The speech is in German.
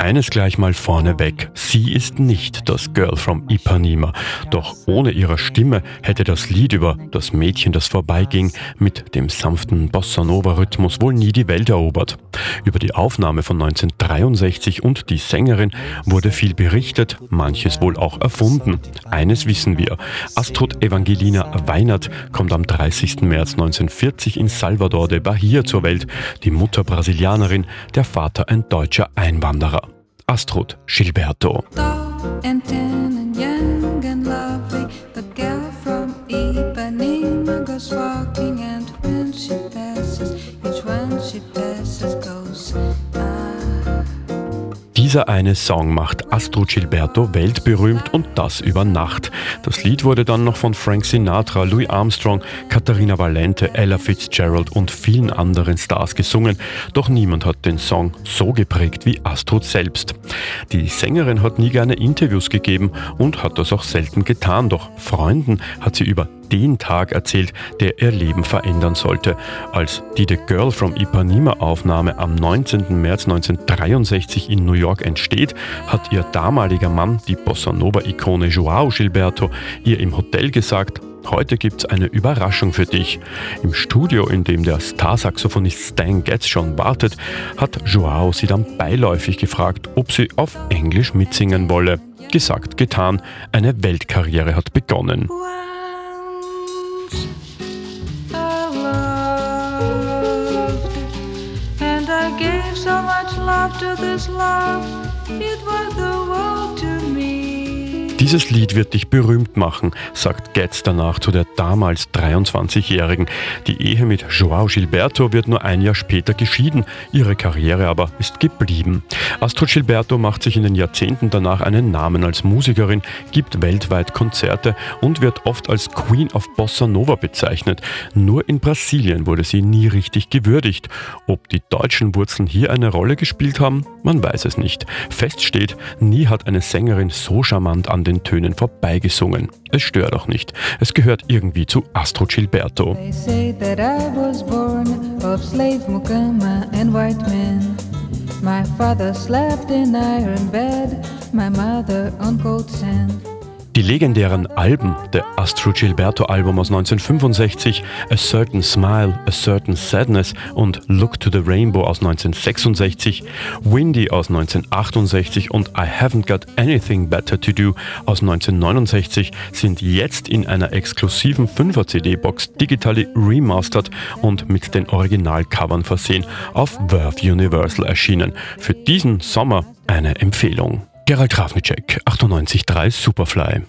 Eines gleich mal vorneweg. Sie ist nicht das Girl from Ipanema. Doch ohne ihre Stimme hätte das Lied über das Mädchen, das vorbeiging, mit dem sanften Bossa Nova Rhythmus wohl nie die Welt erobert. Über die Aufnahme von 1963 und die Sängerin wurde viel berichtet, manches wohl auch erfunden. Eines wissen wir. Astrud Evangelina Weinert kommt am 30. März 1940 in Salvador de Bahia zur Welt. Die Mutter Brasilianerin, der Vater ein deutscher Einwanderer. Astrid Gilberto. Dieser eine Song macht Astro Gilberto weltberühmt und das über Nacht. Das Lied wurde dann noch von Frank Sinatra, Louis Armstrong, Katharina Valente, Ella Fitzgerald und vielen anderen Stars gesungen. Doch niemand hat den Song so geprägt wie Astrid selbst. Die Sängerin hat nie gerne Interviews gegeben und hat das auch selten getan, doch Freunden hat sie über den Tag erzählt, der ihr Leben verändern sollte. Als die The Girl from Ipanema Aufnahme am 19. März 1963 in New York entsteht, hat ihr damaliger Mann, die Bossa Nova-Ikone Joao Gilberto, ihr im Hotel gesagt, Heute gibt's eine Überraschung für dich. Im Studio, in dem der Starsaxophonist Stan Getz schon wartet, hat Joao sie dann beiläufig gefragt, ob sie auf Englisch mitsingen wolle. Gesagt, getan, eine Weltkarriere hat begonnen. So much love to this love. It was the world to dieses Lied wird dich berühmt machen, sagt Getz danach zu der damals 23-Jährigen. Die Ehe mit Joao Gilberto wird nur ein Jahr später geschieden, ihre Karriere aber ist geblieben. Astrid Gilberto macht sich in den Jahrzehnten danach einen Namen als Musikerin, gibt weltweit Konzerte und wird oft als Queen of Bossa Nova bezeichnet. Nur in Brasilien wurde sie nie richtig gewürdigt. Ob die deutschen Wurzeln hier eine Rolle gespielt haben, man weiß es nicht. Fest steht, nie hat eine Sängerin so charmant an den den Tönen vorbeigesungen. Es stört auch nicht. Es gehört irgendwie zu Astro Gilberto. My father slept in iron bed, my mother on cold sand. Die legendären Alben, der Astro Gilberto Album aus 1965, A Certain Smile, A Certain Sadness und Look to the Rainbow aus 1966, Windy aus 1968 und I Haven't Got Anything Better to Do aus 1969 sind jetzt in einer exklusiven 5er CD-Box digital remastered und mit den Originalcovern versehen auf Verve Universal erschienen. Für diesen Sommer eine Empfehlung. Gerald Trafnicek, 98.3 Superfly.